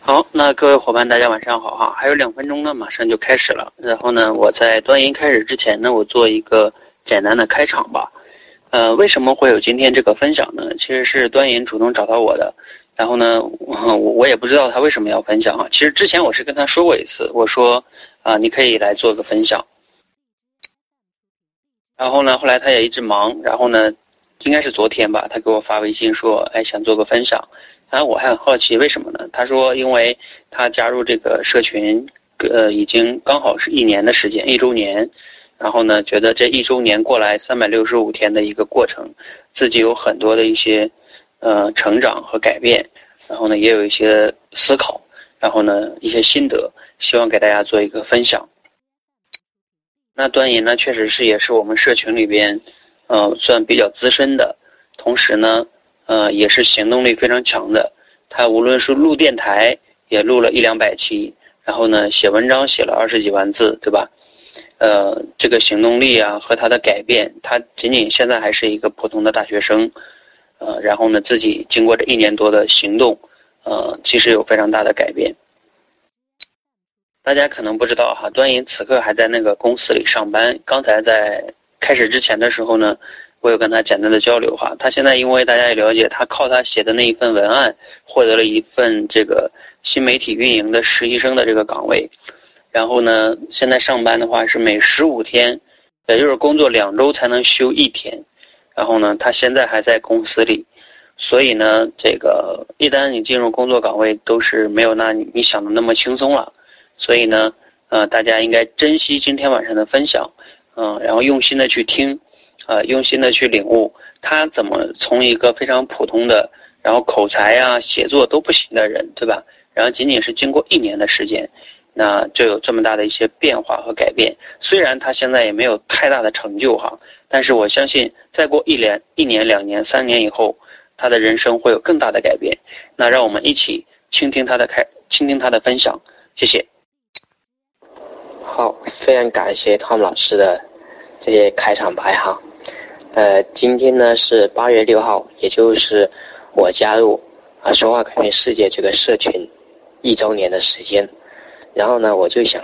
好，那各位伙伴，大家晚上好哈！还有两分钟呢，马上就开始了。然后呢，我在端音开始之前呢，我做一个简单的开场吧。呃，为什么会有今天这个分享呢？其实是端音主动找到我的。然后呢，我我也不知道他为什么要分享啊。其实之前我是跟他说过一次，我说啊，你可以来做个分享。然后呢，后来他也一直忙。然后呢，应该是昨天吧，他给我发微信说，哎，想做个分享。然后我还很好奇，为什么呢？他说，因为他加入这个社群，呃，已经刚好是一年的时间，一周年。然后呢，觉得这一周年过来三百六十五天的一个过程，自己有很多的一些呃成长和改变。然后呢，也有一些思考，然后呢，一些心得，希望给大家做一个分享。那端银呢，确实是也是我们社群里边，呃，算比较资深的，同时呢。呃，也是行动力非常强的。他无论是录电台，也录了一两百期，然后呢，写文章写了二十几万字，对吧？呃，这个行动力啊和他的改变，他仅仅现在还是一个普通的大学生，呃，然后呢，自己经过这一年多的行动，呃，其实有非常大的改变。大家可能不知道哈，端银此刻还在那个公司里上班。刚才在开始之前的时候呢。我有跟他简单的交流哈，他现在因为大家也了解，他靠他写的那一份文案获得了一份这个新媒体运营的实习生的这个岗位，然后呢，现在上班的话是每十五天，也就是工作两周才能休一天，然后呢，他现在还在公司里，所以呢，这个一旦你进入工作岗位，都是没有那你你想的那么轻松了，所以呢，呃，大家应该珍惜今天晚上的分享，嗯，然后用心的去听。呃，用心的去领悟他怎么从一个非常普通的，然后口才呀、写作都不行的人，对吧？然后仅仅是经过一年的时间，那就有这么大的一些变化和改变。虽然他现在也没有太大的成就哈，但是我相信再过一年、一年、两年、三年以后，他的人生会有更大的改变。那让我们一起倾听他的开，倾听他的分享。谢谢。好，非常感谢汤姆老师的这些开场白哈。呃，今天呢是八月六号，也就是我加入啊说话改变世界这个社群一周年的时间。然后呢，我就想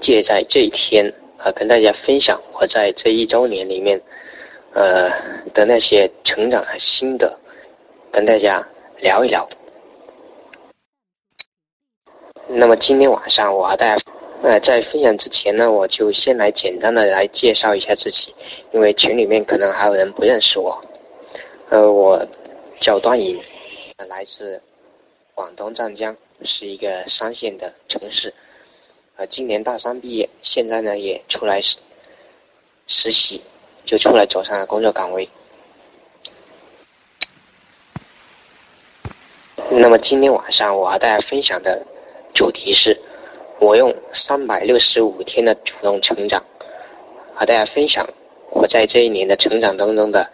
借在这一天啊，跟大家分享我在这一周年里面呃的那些成长和心得，跟大家聊一聊。那么今天晚上我和大家。呃，在分享之前呢，我就先来简单的来介绍一下自己，因为群里面可能还有人不认识我。呃，我叫端银，来自广东湛江，是一个三线的城市。呃，今年大三毕业，现在呢也出来实实习，就出来走上了工作岗位。那么今天晚上我和大家分享的主题是。我用三百六十五天的主动成长，和大家分享我在这一年的成长当中的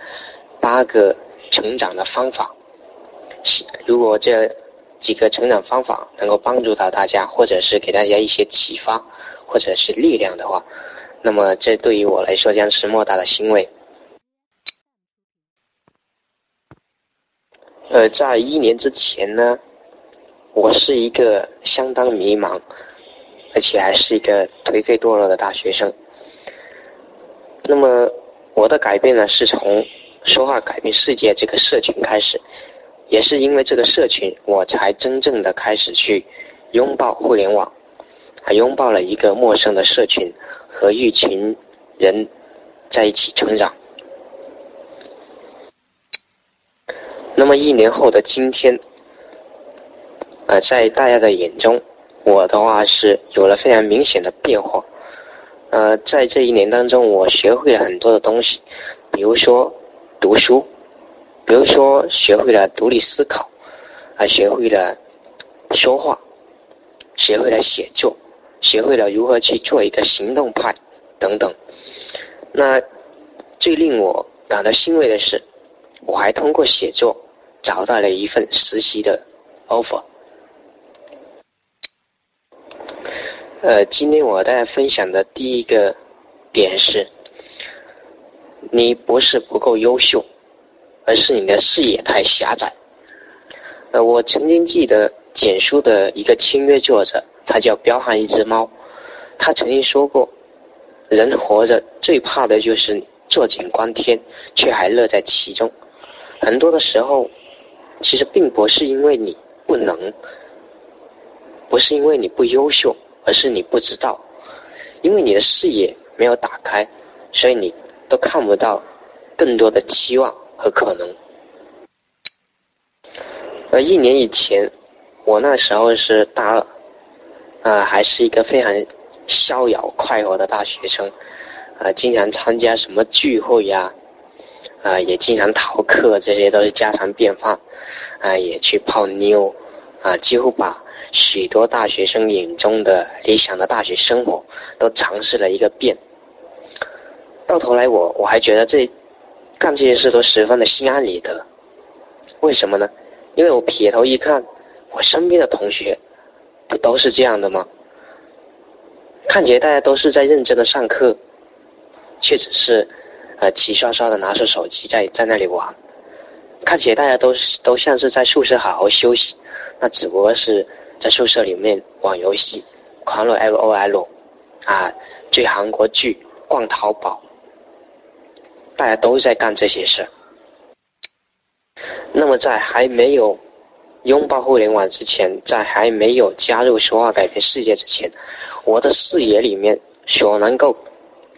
八个成长的方法。如果这几个成长方法能够帮助到大家，或者是给大家一些启发，或者是力量的话，那么这对于我来说将是莫大的欣慰。呃，在一年之前呢，我是一个相当迷茫。而且还是一个颓废堕落的大学生。那么我的改变呢，是从说话改变世界这个社群开始，也是因为这个社群，我才真正的开始去拥抱互联网，还拥抱了一个陌生的社群和一群人在一起成长。那么一年后的今天，呃，在大家的眼中。我的话是有了非常明显的变化，呃，在这一年当中，我学会了很多的东西，比如说读书，比如说学会了独立思考，还学会了说话，学会了写作，学会了如何去做一个行动派等等。那最令我感到欣慰的是，我还通过写作找到了一份实习的 offer。呃，今天我和大家分享的第一个点是，你不是不够优秀，而是你的视野太狭窄。呃，我曾经记得简书的一个签约作者，他叫彪悍一只猫，他曾经说过，人活着最怕的就是坐井观天，却还乐在其中。很多的时候，其实并不是因为你不能，不是因为你不优秀，而是你不知道，因为你的视野没有打开，所以你都看不到更多的期望和可能。而一年以前，我那时候是大二，啊，还是一个非常逍遥快活的大学生，啊，经常参加什么聚会呀。啊，也经常逃课，这些都是家常便饭。啊，也去泡妞，啊，几乎把许多大学生眼中的理想的大学生活都尝试了一个遍。到头来，我我还觉得这干这些事都十分的心安理得。为什么呢？因为我撇头一看，我身边的同学不都是这样的吗？看起来大家都是在认真的上课，却只是。呃，齐刷刷的拿出手机在在那里玩，看起来大家都是都像是在宿舍好好休息，那只不过是在宿舍里面玩游戏，狂撸 L O L，啊，追韩国剧，逛淘宝，大家都在干这些事。那么在还没有拥抱互联网之前，在还没有加入说话改变世界之前，我的视野里面所能够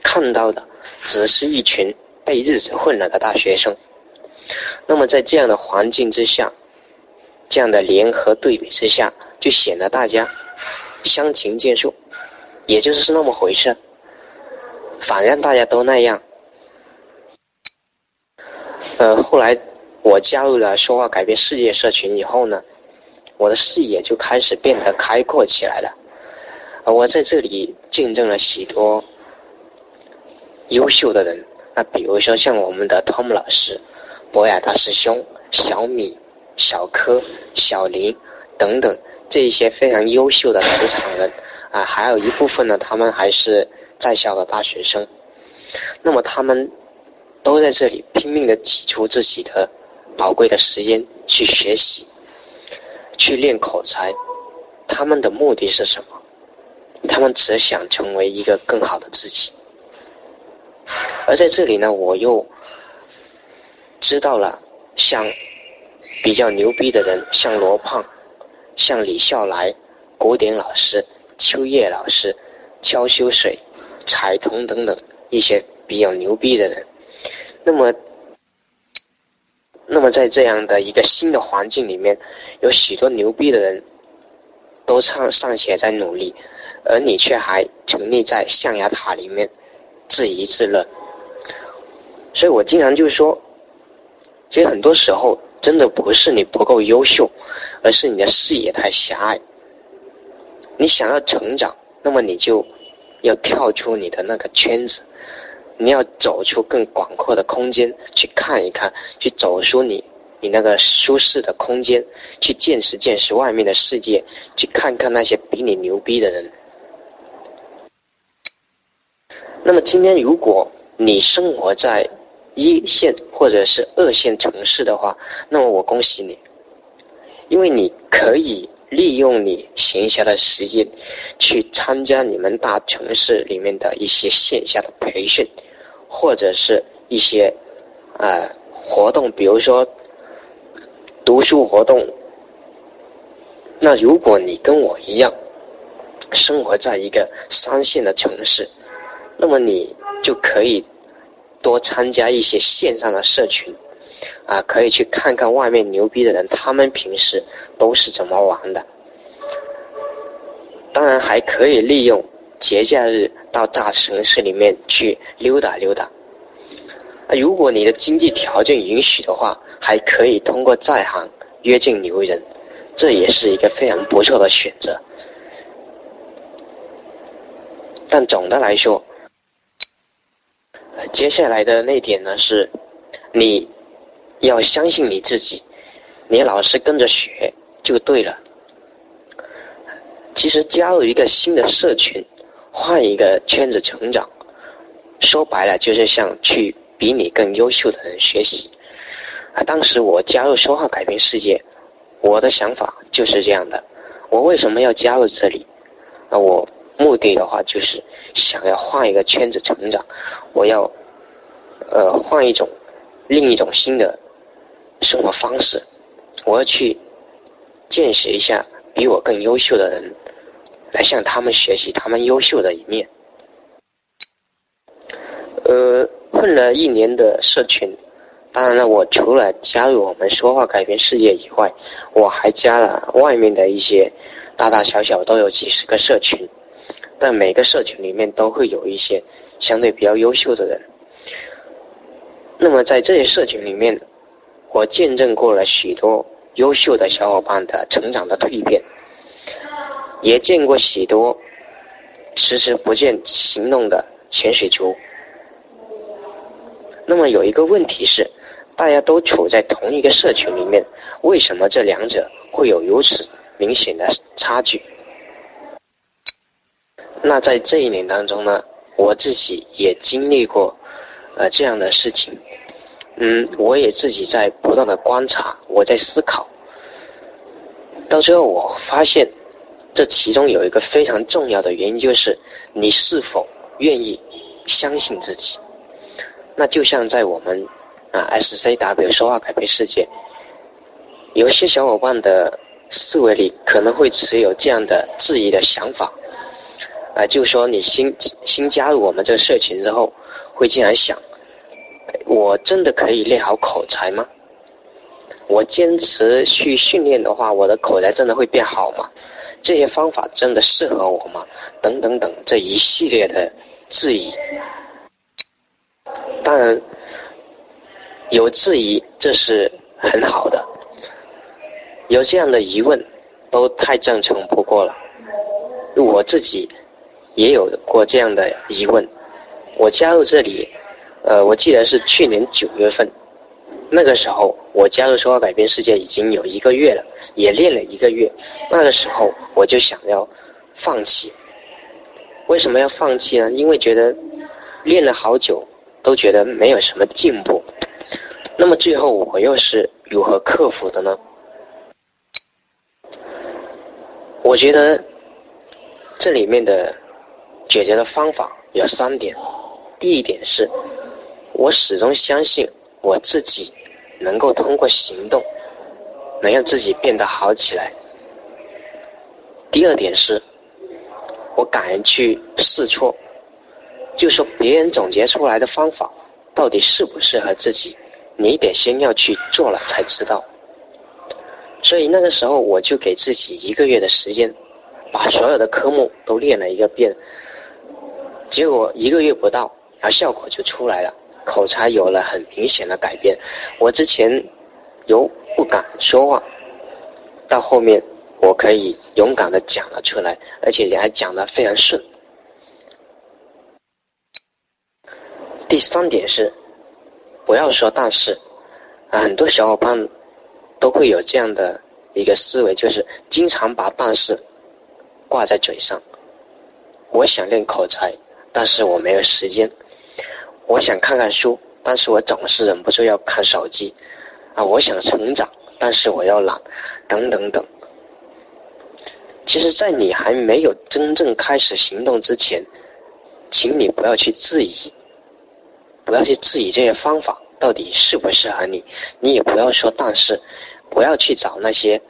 看到的。只是一群被日子混了的大学生。那么在这样的环境之下，这样的联合对比之下，就显得大家相形见绌，也就是是那么回事。反正大家都那样。呃，后来我加入了说话改变世界社群以后呢，我的视野就开始变得开阔起来了。我在这里见证了许多。优秀的人，那比如说像我们的 Tom 老师、博雅大师兄、小米、小柯、小林等等这一些非常优秀的职场人啊，还有一部分呢，他们还是在校的大学生。那么他们都在这里拼命的挤出自己的宝贵的时间去学习、去练口才。他们的目的是什么？他们只想成为一个更好的自己。而在这里呢，我又知道了，像比较牛逼的人，像罗胖，像李笑来、古典老师、秋叶老师、敲修水、彩童等等一些比较牛逼的人。那么，那么在这样的一个新的环境里面，有许多牛逼的人都尚尚且在努力，而你却还沉溺在象牙塔里面自娱自乐。所以我经常就说，其实很多时候真的不是你不够优秀，而是你的视野太狭隘。你想要成长，那么你就要跳出你的那个圈子，你要走出更广阔的空间去看一看，去走出你你那个舒适的空间，去见识见识外面的世界，去看看那些比你牛逼的人。那么今天如果你生活在一线或者是二线城市的话，那么我恭喜你，因为你可以利用你闲暇的时间，去参加你们大城市里面的一些线下的培训，或者是一些呃活动，比如说读书活动。那如果你跟我一样，生活在一个三线的城市，那么你就可以。多参加一些线上的社群，啊，可以去看看外面牛逼的人，他们平时都是怎么玩的。当然，还可以利用节假日到大城市里面去溜达溜达。如果你的经济条件允许的话，还可以通过在行约见牛人，这也是一个非常不错的选择。但总的来说，接下来的那点呢是，你要相信你自己，你老是跟着学就对了。其实加入一个新的社群，换一个圈子成长，说白了就是像去比你更优秀的人学习。啊，当时我加入说话改变世界，我的想法就是这样的。我为什么要加入这里？那我目的的话就是想要换一个圈子成长，我要呃换一种另一种新的生活方式，我要去见识一下比我更优秀的人，来向他们学习他们优秀的一面。呃，混了一年的社群。当然了，我除了加入我们说话改变世界以外，我还加了外面的一些大大小小都有几十个社群，但每个社群里面都会有一些相对比较优秀的人。那么在这些社群里面，我见证过了许多优秀的小伙伴的成长的蜕变，也见过许多迟迟不见行动的潜水族。那么有一个问题是。大家都处在同一个社群里面，为什么这两者会有如此明显的差距？那在这一年当中呢，我自己也经历过呃这样的事情，嗯，我也自己在不断的观察，我在思考，到最后我发现，这其中有一个非常重要的原因，就是你是否愿意相信自己。那就像在我们。啊，SCW 说话改变世界。有些小伙伴的思维里可能会持有这样的质疑的想法，啊，就说你新新加入我们这个社群之后，会经常想：我真的可以练好口才吗？我坚持去训练的话，我的口才真的会变好吗？这些方法真的适合我吗？等等等，这一系列的质疑。当然。有质疑，这是很好的。有这样的疑问，都太正常不过了。我自己也有过这样的疑问。我加入这里，呃，我记得是去年九月份，那个时候我加入说话改变世界已经有一个月了，也练了一个月。那个时候我就想要放弃。为什么要放弃呢？因为觉得练了好久，都觉得没有什么进步。那么最后我又是如何克服的呢？我觉得这里面的解决的方法有三点。第一点是，我始终相信我自己能够通过行动能让自己变得好起来。第二点是，我敢于去试错，就说别人总结出来的方法到底适不适合自己。你得先要去做了才知道，所以那个时候我就给自己一个月的时间，把所有的科目都练了一个遍，结果一个月不到，然后效果就出来了，口才有了很明显的改变。我之前由不敢说话，到后面我可以勇敢的讲了出来，而且还讲的非常顺。第三点是。不要说但是，啊，很多小伙伴都会有这样的一个思维，就是经常把但是挂在嘴上。我想练口才，但是我没有时间；我想看看书，但是我总是忍不住要看手机。啊，我想成长，但是我要懒，等等等。其实，在你还没有真正开始行动之前，请你不要去质疑。不要去质疑这些方法到底适不适合你，你也不要说但是，不要去找那些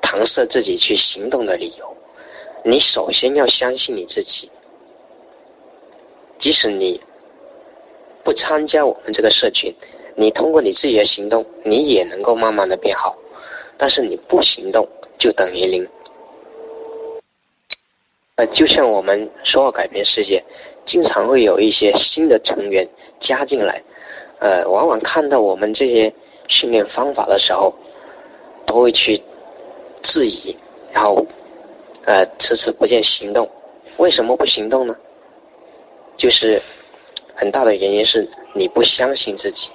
搪塞自己去行动的理由。你首先要相信你自己，即使你不参加我们这个社群，你通过你自己的行动，你也能够慢慢的变好。但是你不行动就等于零。呃，就像我们说要改变世界，经常会有一些新的成员。加进来，呃，往往看到我们这些训练方法的时候，都会去质疑，然后，呃，迟迟不见行动。为什么不行动呢？就是很大的原因是你不相信自己。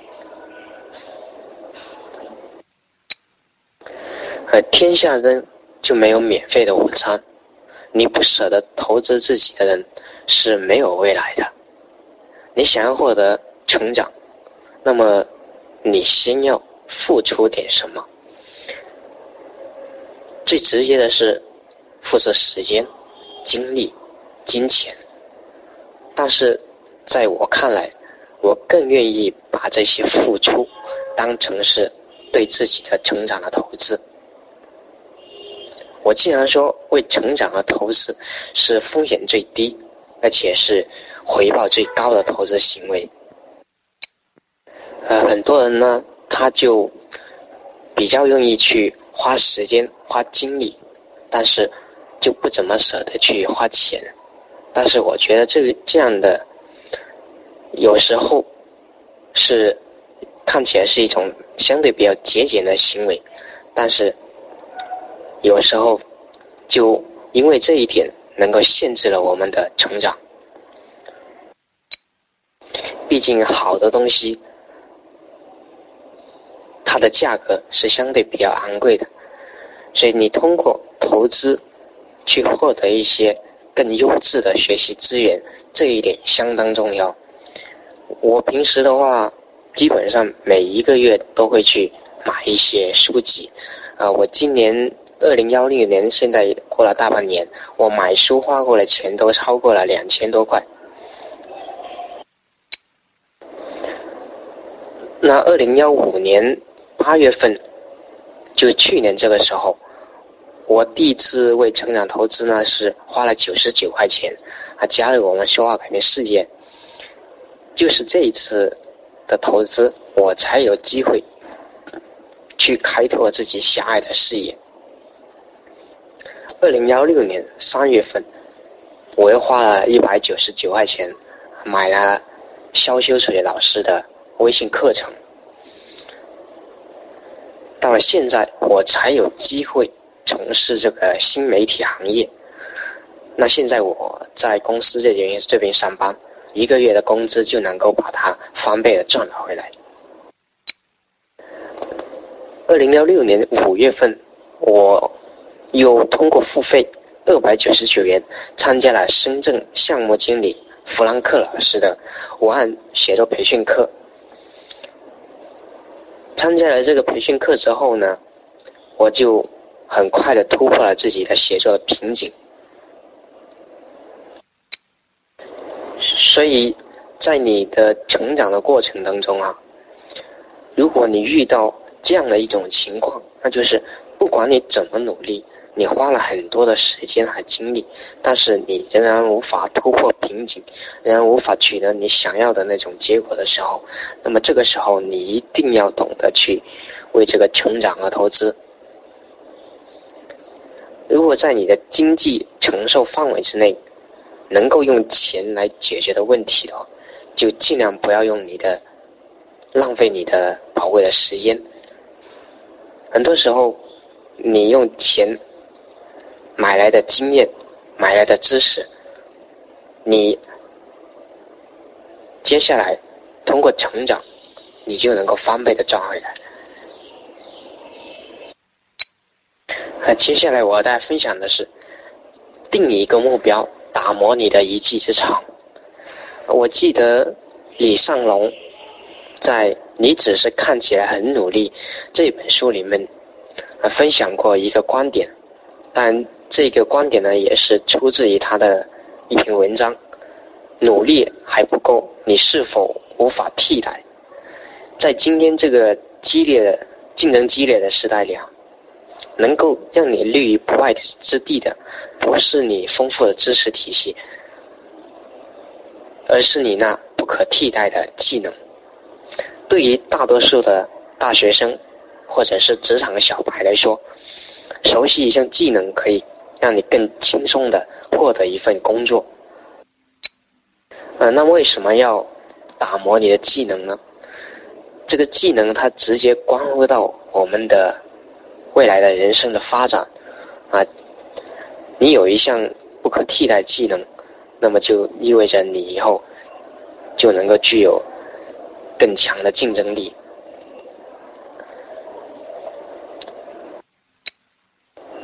呃，天下人就没有免费的午餐，你不舍得投资自己的人是没有未来的。你想要获得成长，那么你先要付出点什么。最直接的是付出时间、精力、金钱，但是在我看来，我更愿意把这些付出当成是对自己的成长的投资。我经常说，为成长而投资是风险最低，而且是回报最高的投资行为。呃，很多人呢，他就比较容易去花时间、花精力，但是就不怎么舍得去花钱。但是我觉得这这样的有时候是看起来是一种相对比较节俭的行为，但是。有时候，就因为这一点，能够限制了我们的成长。毕竟好的东西，它的价格是相对比较昂贵的，所以你通过投资去获得一些更优质的学习资源，这一点相当重要。我平时的话，基本上每一个月都会去买一些书籍，啊，我今年。二零幺六年，现在过了大半年，我买书花过的钱都超过了两千多块。那二零幺五年八月份，就去年这个时候，我第一次为成长投资呢，是花了九十九块钱，啊，加入我们说话改变世界。就是这一次的投资，我才有机会去开拓自己狭隘的视野。二零幺六年三月份，我又花了一百九十九块钱买了肖修水老师的微信课程。到了现在，我才有机会从事这个新媒体行业。那现在我在公司这边这边上班，一个月的工资就能够把它翻倍的赚了回来。二零幺六年五月份，我。又通过付费二百九十九元参加了深圳项目经理弗兰克老师的文案写作培训课。参加了这个培训课之后呢，我就很快的突破了自己的写作的瓶颈。所以，在你的成长的过程当中啊，如果你遇到这样的一种情况，那就是不管你怎么努力。你花了很多的时间和精力，但是你仍然无法突破瓶颈，仍然无法取得你想要的那种结果的时候，那么这个时候你一定要懂得去为这个成长而投资。如果在你的经济承受范围之内，能够用钱来解决的问题的话，就尽量不要用你的浪费你的宝贵的时间。很多时候，你用钱。买来的经验，买来的知识，你接下来通过成长，你就能够翻倍的赚回来。啊，接下来我和大家分享的是，定一个目标，打磨你的一技之长。我记得李尚龙在《你只是看起来很努力》这本书里面，分享过一个观点，但。这个观点呢，也是出自于他的一篇文章。努力还不够，你是否无法替代？在今天这个激烈的竞争激烈的时代里啊，能够让你立于不败之地的，不是你丰富的知识体系，而是你那不可替代的技能。对于大多数的大学生或者是职场小白来说，熟悉一项技能可以。让你更轻松的获得一份工作。呃，那为什么要打磨你的技能呢？这个技能它直接关乎到我们的未来的人生的发展啊。你有一项不可替代技能，那么就意味着你以后就能够具有更强的竞争力。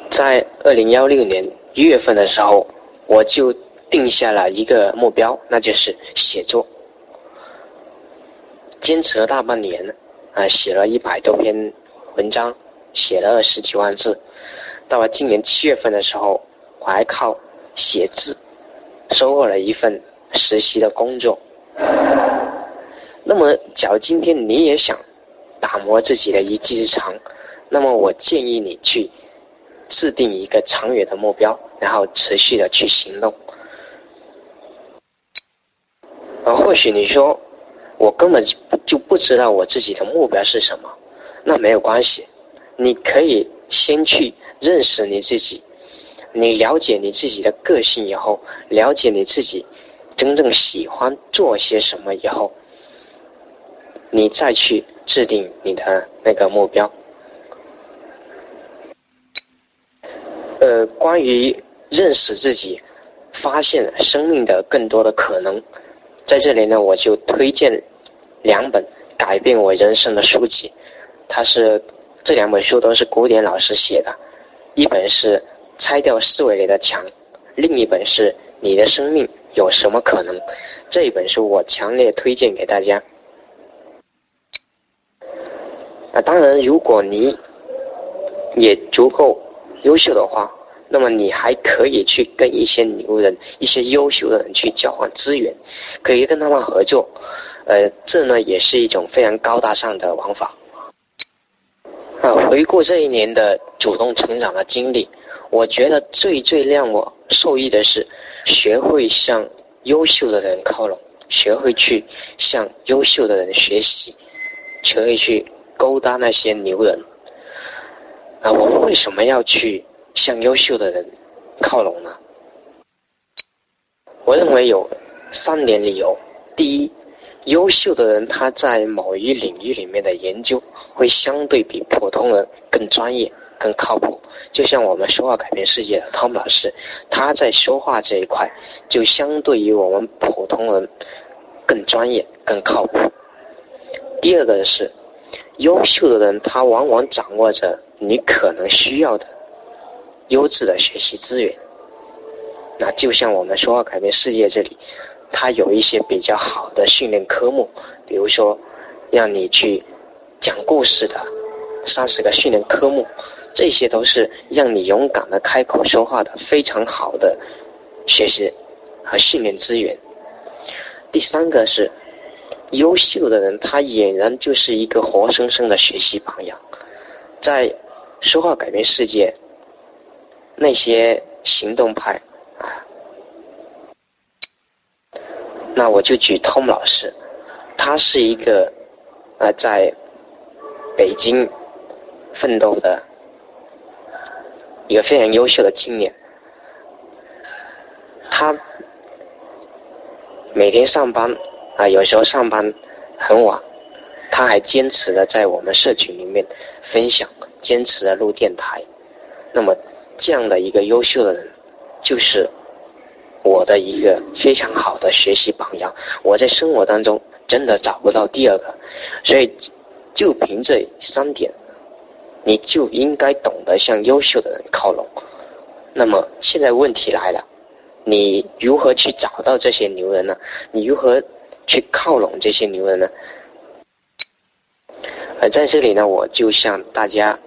在二零幺六年一月份的时候，我就定下了一个目标，那就是写作。坚持了大半年，啊，写了一百多篇文章，写了二十几万字。到了今年七月份的时候，我还靠写字收获了一份实习的工作。那么，假如今天你也想打磨自己的一技之长，那么我建议你去制定一个长远的目标，然后持续的去行动。啊，或许你说我根本就不知道我自己的目标是什么，那没有关系，你可以先去认识你自己，你了解你自己的个性以后，了解你自己真正喜欢做些什么以后，你再去制定你的那个目标。呃，关于认识自己，发现生命的更多的可能。在这里呢，我就推荐两本改变我人生的书籍。它是这两本书都是古典老师写的，一本是《拆掉思维里的墙》，另一本是《你的生命有什么可能》。这一本书我强烈推荐给大家。啊，当然，如果你也足够优秀的话。那么你还可以去跟一些牛人、一些优秀的人去交换资源，可以跟他们合作，呃，这呢也是一种非常高大上的玩法。啊，回顾这一年的主动成长的经历，我觉得最最让我受益的是，学会向优秀的人靠拢，学会去向优秀的人学习，学会去勾搭那些牛人。啊，我们为什么要去？向优秀的人靠拢呢？我认为有三点理由。第一，优秀的人他在某一领域里面的研究会相对比普通人更专业、更靠谱。就像我们说话改变世界的汤姆老师，他在说话这一块就相对于我们普通人更专业、更靠谱。第二个是，优秀的人他往往掌握着你可能需要的。优质的学习资源，那就像我们说话改变世界这里，它有一些比较好的训练科目，比如说让你去讲故事的三十个训练科目，这些都是让你勇敢的开口说话的非常好的学习和训练资源。第三个是优秀的人，他俨然就是一个活生生的学习榜样，在说话改变世界。那些行动派啊，那我就举 Tom 老师，他是一个啊在北京奋斗的一个非常优秀的青年，他每天上班啊，有时候上班很晚，他还坚持的在我们社群里面分享，坚持的录电台，那么。这样的一个优秀的人，就是我的一个非常好的学习榜样。我在生活当中真的找不到第二个，所以就凭这三点，你就应该懂得向优秀的人靠拢。那么现在问题来了，你如何去找到这些牛人呢？你如何去靠拢这些牛人呢？而在这里呢，我就向大家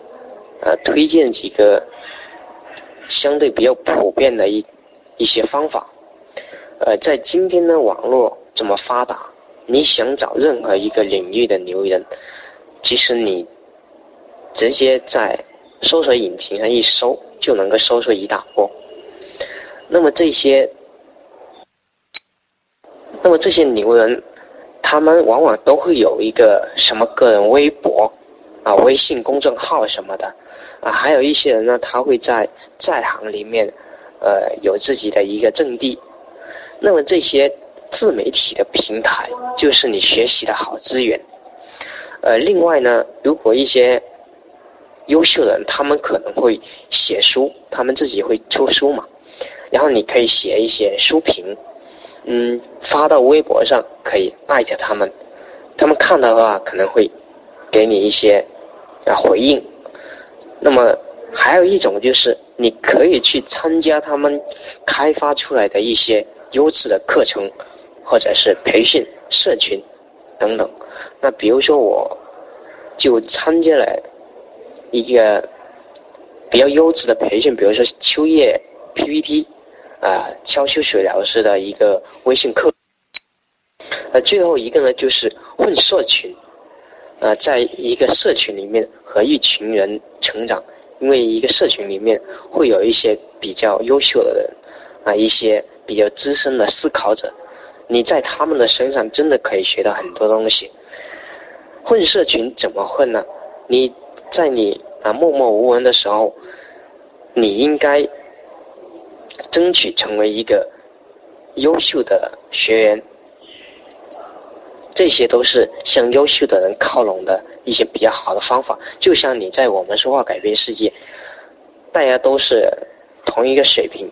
呃推荐几个。相对比较普遍的一一些方法，呃，在今天的网络这么发达，你想找任何一个领域的牛人，其实你直接在搜索引擎上一搜，就能够搜出一大波。那么这些，那么这些牛人，他们往往都会有一个什么个人微博啊、微信公众号什么的。啊，还有一些人呢，他会在在行里面，呃，有自己的一个阵地。那么这些自媒体的平台，就是你学习的好资源。呃，另外呢，如果一些优秀的人，他们可能会写书，他们自己会出书嘛，然后你可以写一些书评，嗯，发到微博上，可以艾特他们，他们看到的话，可能会给你一些回应。那么还有一种就是，你可以去参加他们开发出来的一些优质的课程，或者是培训社群等等。那比如说，我就参加了一个比较优质的培训，比如说秋叶 PPT，啊，悄秋水疗师的一个微信课。呃，最后一个呢，就是混社群，呃，在一个社群里面和一群人成长，因为一个社群里面会有一些比较优秀的人，啊，一些比较资深的思考者，你在他们的身上真的可以学到很多东西。混社群怎么混呢？你在你啊默默无闻的时候，你应该争取成为一个优秀的学员。这些都是向优秀的人靠拢的一些比较好的方法。就像你在我们说话改变世界，大家都是同一个水平，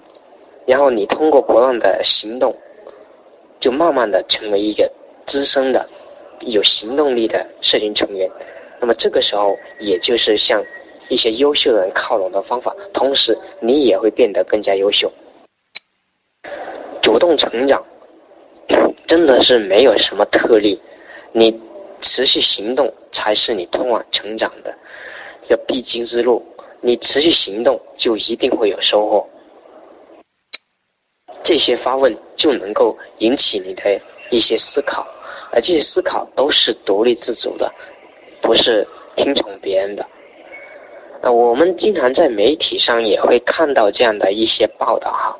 然后你通过不断的行动，就慢慢的成为一个资深的、有行动力的社群成员。那么这个时候，也就是向一些优秀的人靠拢的方法。同时，你也会变得更加优秀，主动成长。真的是没有什么特例，你持续行动才是你通往成长的一个必经之路。你持续行动，就一定会有收获。这些发问就能够引起你的一些思考，而这些思考都是独立自主的，不是听从别人的。啊，我们经常在媒体上也会看到这样的一些报道哈。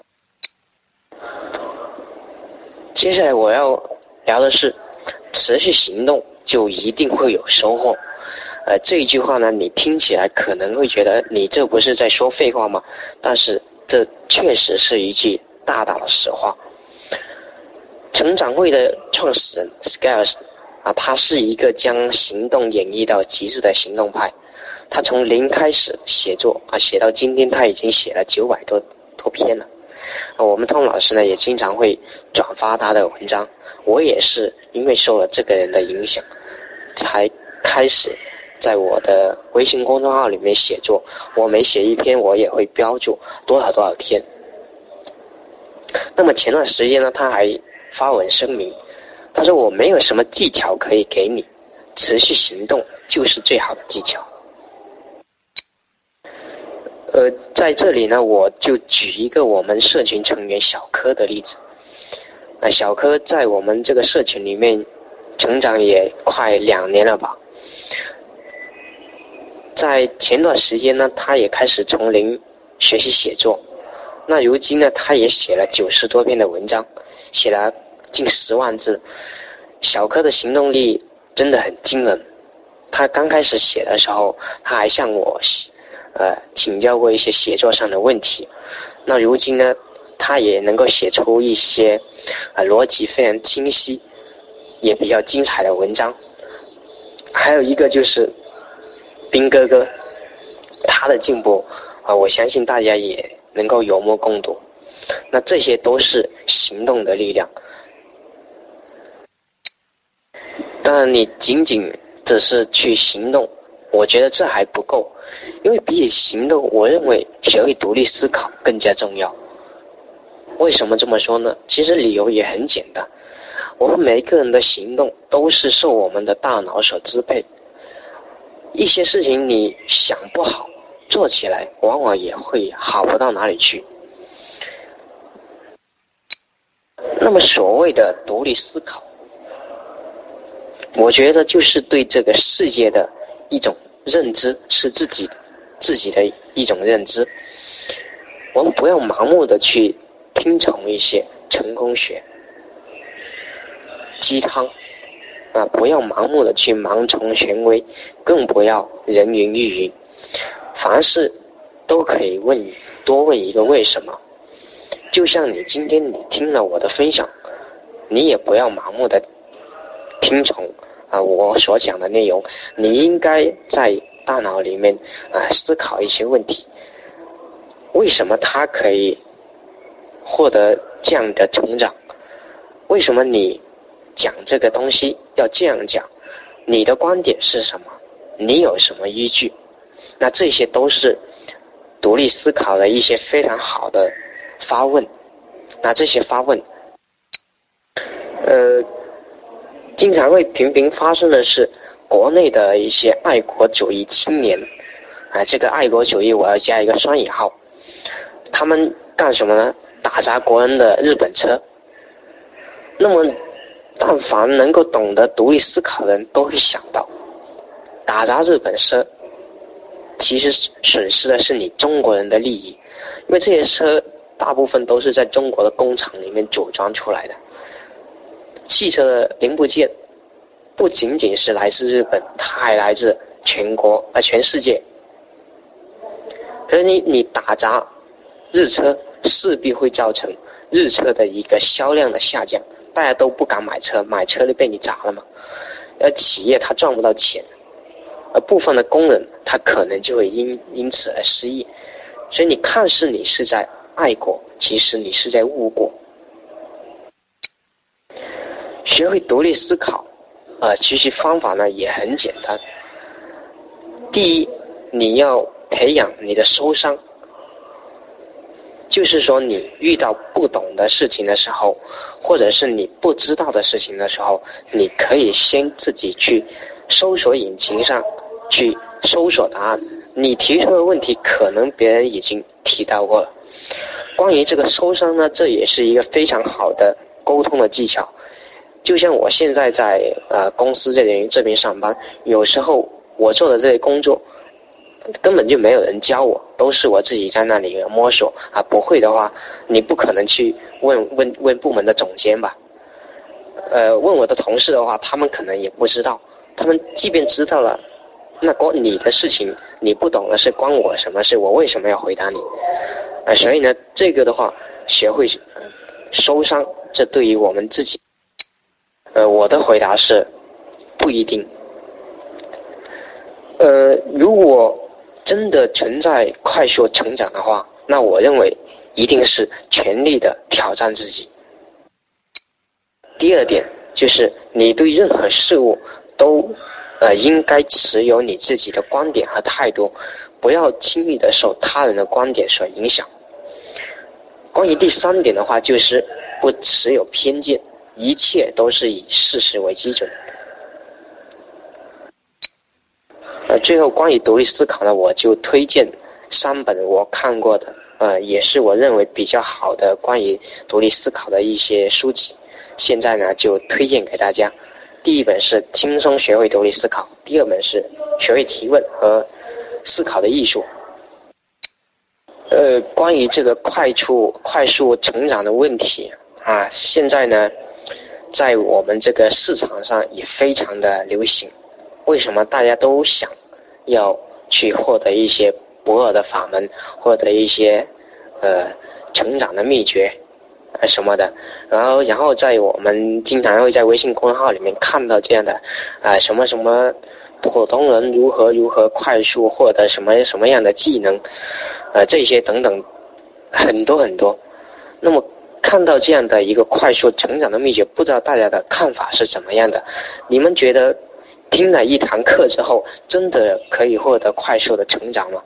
接下来我要聊的是，持续行动就一定会有收获。呃，这一句话呢，你听起来可能会觉得你这不是在说废话吗？但是这确实是一句大大的实话。成长会的创始人 Scales 啊，他是一个将行动演绎到极致的行动派。他从零开始写作啊，写到今天他已经写了九百多多篇了。我们通老师呢也经常会转发他的文章，我也是因为受了这个人的影响，才开始在我的微信公众号里面写作。我每写一篇，我也会标注多少多少天。那么前段时间呢，他还发文声明，他说我没有什么技巧可以给你，持续行动就是最好的技巧。呃，在这里呢，我就举一个我们社群成员小柯的例子。啊，小柯在我们这个社群里面成长也快两年了吧。在前段时间呢，他也开始从零学习写作。那如今呢，他也写了九十多篇的文章，写了近十万字。小柯的行动力真的很惊人。他刚开始写的时候，他还向我。呃，请教过一些写作上的问题，那如今呢，他也能够写出一些啊逻辑非常清晰，也比较精彩的文章。还有一个就是兵哥哥，他的进步啊，我相信大家也能够有目共睹。那这些都是行动的力量。当然，你仅仅只是去行动，我觉得这还不够。因为比起行动，我认为学会独立思考更加重要。为什么这么说呢？其实理由也很简单，我们每一个人的行动都是受我们的大脑所支配。一些事情你想不好，做起来往往也会好不到哪里去。那么所谓的独立思考，我觉得就是对这个世界的一种。认知是自己自己的一种认知，我们不要盲目的去听从一些成功学、鸡汤啊，不要盲目的去盲从权威，更不要人云亦云。凡事都可以问多问一个为什么。就像你今天你听了我的分享，你也不要盲目的听从。啊，我所讲的内容，你应该在大脑里面啊思考一些问题。为什么他可以获得这样的成长？为什么你讲这个东西要这样讲？你的观点是什么？你有什么依据？那这些都是独立思考的一些非常好的发问。那这些发问，呃。经常会频频发生的是，国内的一些爱国主义青年，啊，这个爱国主义我要加一个双引号。他们干什么呢？打砸国人的日本车。那么，但凡能够懂得独立思考的人都会想到，打砸日本车，其实损失的是你中国人的利益，因为这些车大部分都是在中国的工厂里面组装出来的。汽车的零部件不仅仅是来自日本，它还来自全国啊全世界。可是你你打砸日车，势必会造成日车的一个销量的下降。大家都不敢买车，买车就被你砸了嘛。而企业它赚不到钱，而部分的工人他可能就会因因此而失业。所以你看似你是在爱过，其实你是在误过。学会独立思考，呃，其实方法呢也很简单。第一，你要培养你的收商。就是说，你遇到不懂的事情的时候，或者是你不知道的事情的时候，你可以先自己去搜索引擎上去搜索答案。你提出的问题，可能别人已经提到过了。关于这个收商呢，这也是一个非常好的沟通的技巧。就像我现在在呃公司这边这边上班，有时候我做的这些工作。根本就没有人教我，都是我自己在那里摸索啊。不会的话，你不可能去问问问部门的总监吧？呃，问我的同事的话，他们可能也不知道。他们即便知道了，那关你的事情你不懂的是关我什么事？我为什么要回答你？啊，所以呢，这个的话，学会收伤，这对于我们自己，呃，我的回答是不一定。呃，如果真的存在快速成长的话，那我认为一定是全力的挑战自己。第二点就是你对任何事物都呃应该持有你自己的观点和态度，不要轻易的受他人的观点所影响。关于第三点的话，就是不持有偏见，一切都是以事实为基准。呃，最后关于独立思考呢，我就推荐三本我看过的，呃，也是我认为比较好的关于独立思考的一些书籍。现在呢，就推荐给大家。第一本是《轻松学会独立思考》，第二本是《学会提问和思考的艺术》。呃，关于这个快速快速成长的问题啊，现在呢，在我们这个市场上也非常的流行。为什么大家都想？要去获得一些不二的法门，获得一些呃成长的秘诀啊什么的，然后然后在我们经常会在微信公众号里面看到这样的啊什么什么普通人如何如何快速获得什么什么样的技能，呃这些等等很多很多。那么看到这样的一个快速成长的秘诀，不知道大家的看法是怎么样的？你们觉得？听了一堂课之后，真的可以获得快速的成长吗？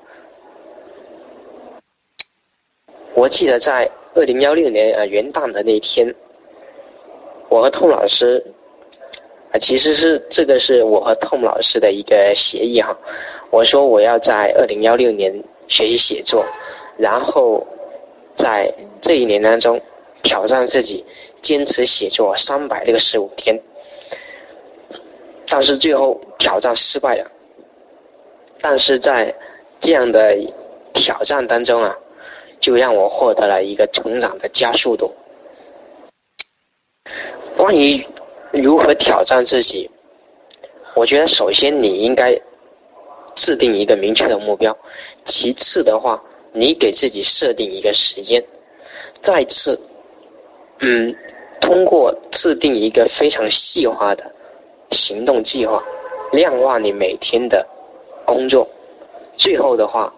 我记得在二零幺六年呃元旦的那天，我和痛老师其实是这个是我和 Tom 老师的一个协议哈。我说我要在二零幺六年学习写作，然后在这一年当中挑战自己，坚持写作三百六十五天。但是最后挑战失败了，但是在这样的挑战当中啊，就让我获得了一个成长的加速度。关于如何挑战自己，我觉得首先你应该制定一个明确的目标，其次的话，你给自己设定一个时间，再次，嗯，通过制定一个非常细化的。行动计划，量化你每天的工作，最后的话，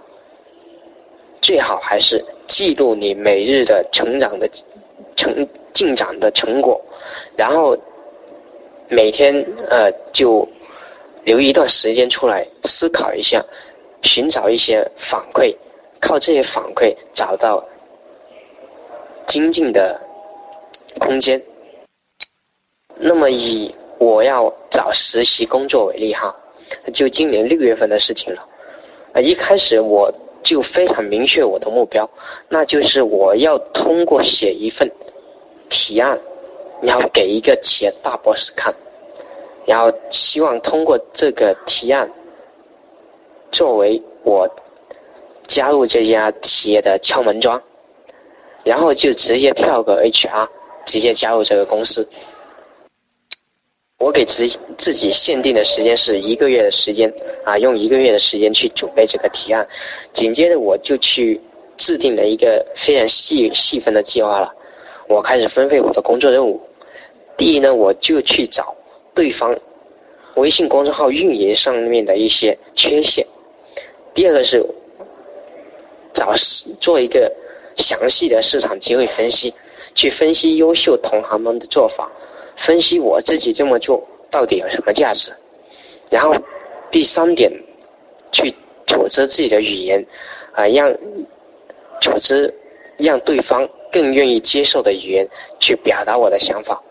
最好还是记录你每日的成长的成进展的成果，然后每天呃就留一段时间出来思考一下，寻找一些反馈，靠这些反馈找到精进的空间。那么以我要找实习工作为例哈，就今年六月份的事情了。啊，一开始我就非常明确我的目标，那就是我要通过写一份提案，然后给一个企业大 boss 看，然后希望通过这个提案作为我加入这家企业的敲门砖，然后就直接跳个 HR，直接加入这个公司。我给自自己限定的时间是一个月的时间啊，用一个月的时间去准备这个提案，紧接着我就去制定了一个非常细细分的计划了。我开始分配我的工作任务。第一呢，我就去找对方微信公众号运营上面的一些缺陷。第二个是找做一个详细的市场机会分析，去分析优秀同行们的做法。分析我自己这么做到底有什么价值，然后第三点，去组织自己的语言，啊，让组织让对方更愿意接受的语言去表达我的想法。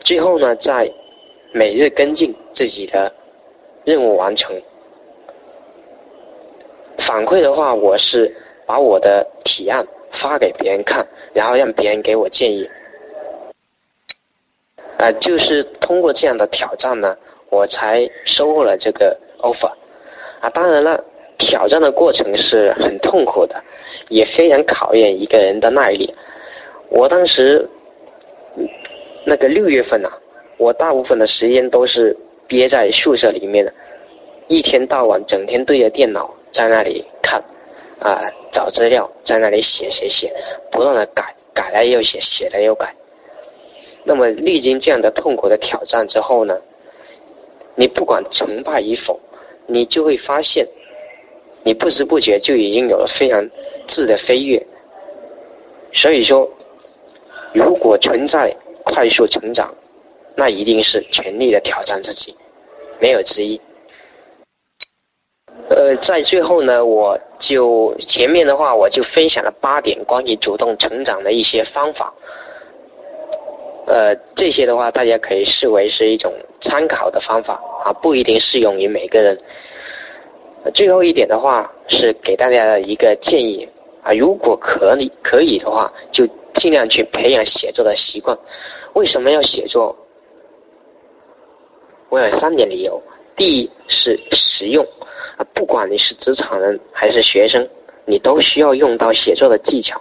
最后呢，在每日跟进自己的任务完成。反馈的话，我是把我的提案发给别人看，然后让别人给我建议。啊，就是通过这样的挑战呢，我才收获了这个 offer。啊，当然了，挑战的过程是很痛苦的，也非常考验一个人的耐力。我当时那个六月份呐，我大部分的时间都是憋在宿舍里面的，一天到晚整天对着电脑在那里看，啊，找资料，在那里写写写，不断的改，改了又写，写了又改。那么历经这样的痛苦的挑战之后呢，你不管成败与否，你就会发现，你不知不觉就已经有了非常质的飞跃。所以说，如果存在快速成长，那一定是全力的挑战自己，没有之一。呃，在最后呢，我就前面的话我就分享了八点关于主动成长的一些方法。呃，这些的话，大家可以视为是一种参考的方法啊，不一定适用于每个人。最后一点的话，是给大家的一个建议啊，如果可以可以的话，就尽量去培养写作的习惯。为什么要写作？我有三点理由：第一是实用啊，不管你是职场人还是学生，你都需要用到写作的技巧，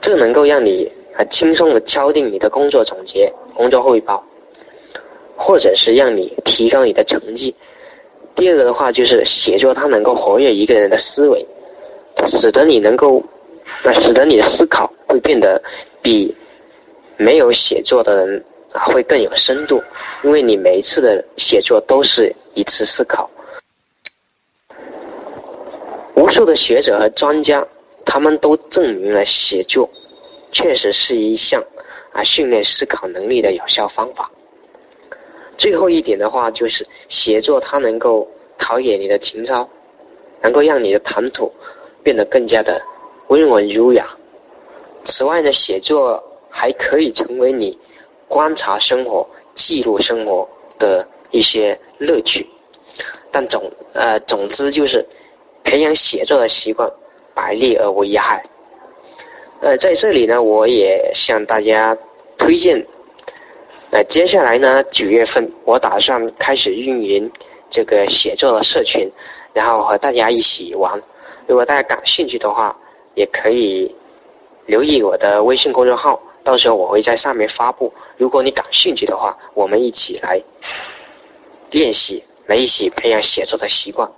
这能够让你。啊，轻松的敲定你的工作总结、工作汇报，或者是让你提高你的成绩。第二个的话就是写作，它能够活跃一个人的思维，使得你能够，那，使得你的思考会变得比没有写作的人啊会更有深度，因为你每一次的写作都是一次思考。无数的学者和专家，他们都证明了写作。确实是一项啊训练思考能力的有效方法。最后一点的话，就是写作它能够陶冶你的情操，能够让你的谈吐变得更加的温文儒雅。此外呢，写作还可以成为你观察生活、记录生活的一些乐趣。但总呃总之就是培养写作的习惯，百利而无一害。呃，在这里呢，我也向大家推荐。呃，接下来呢，九月份我打算开始运营这个写作的社群，然后和大家一起玩。如果大家感兴趣的话，也可以留意我的微信公众号，到时候我会在上面发布。如果你感兴趣的话，我们一起来练习，来一起培养写作的习惯。